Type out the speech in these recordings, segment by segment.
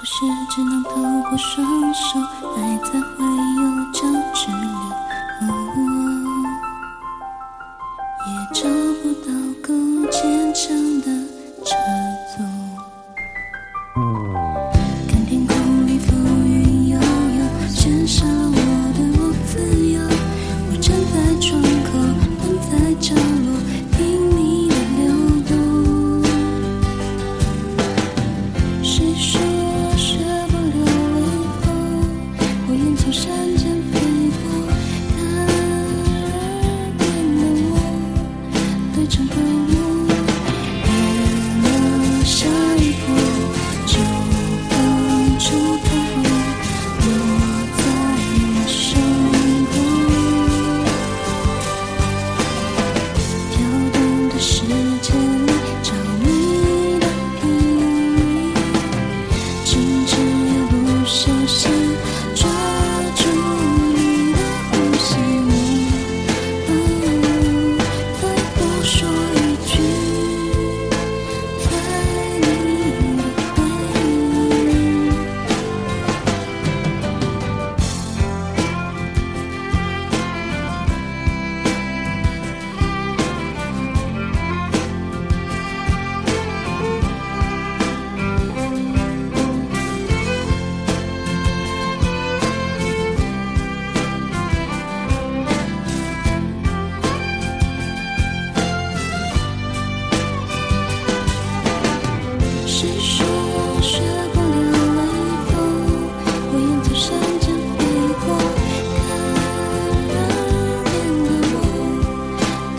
不是只能透过双手爱才会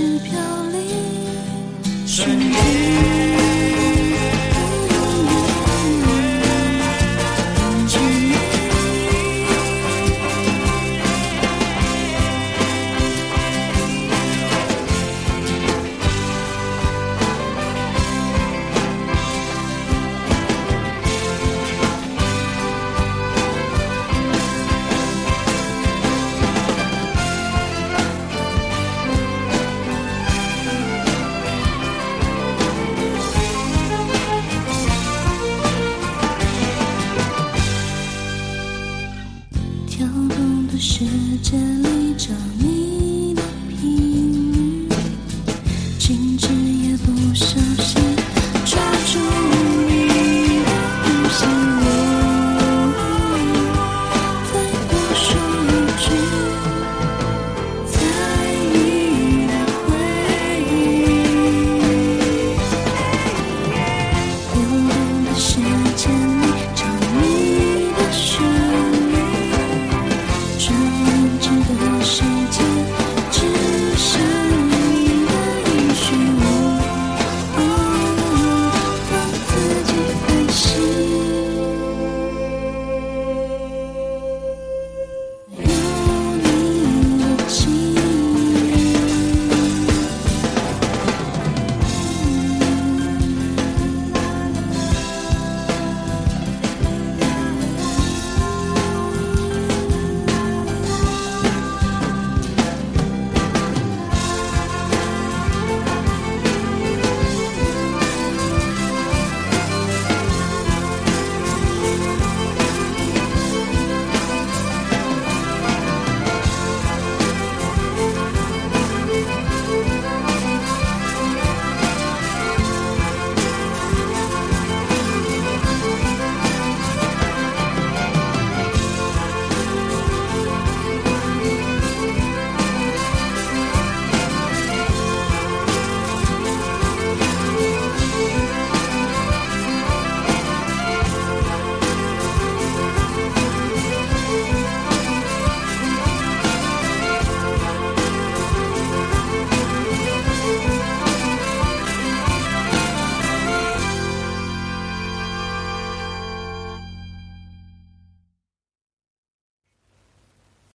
是飘零，世界里找你的频率静止也不剩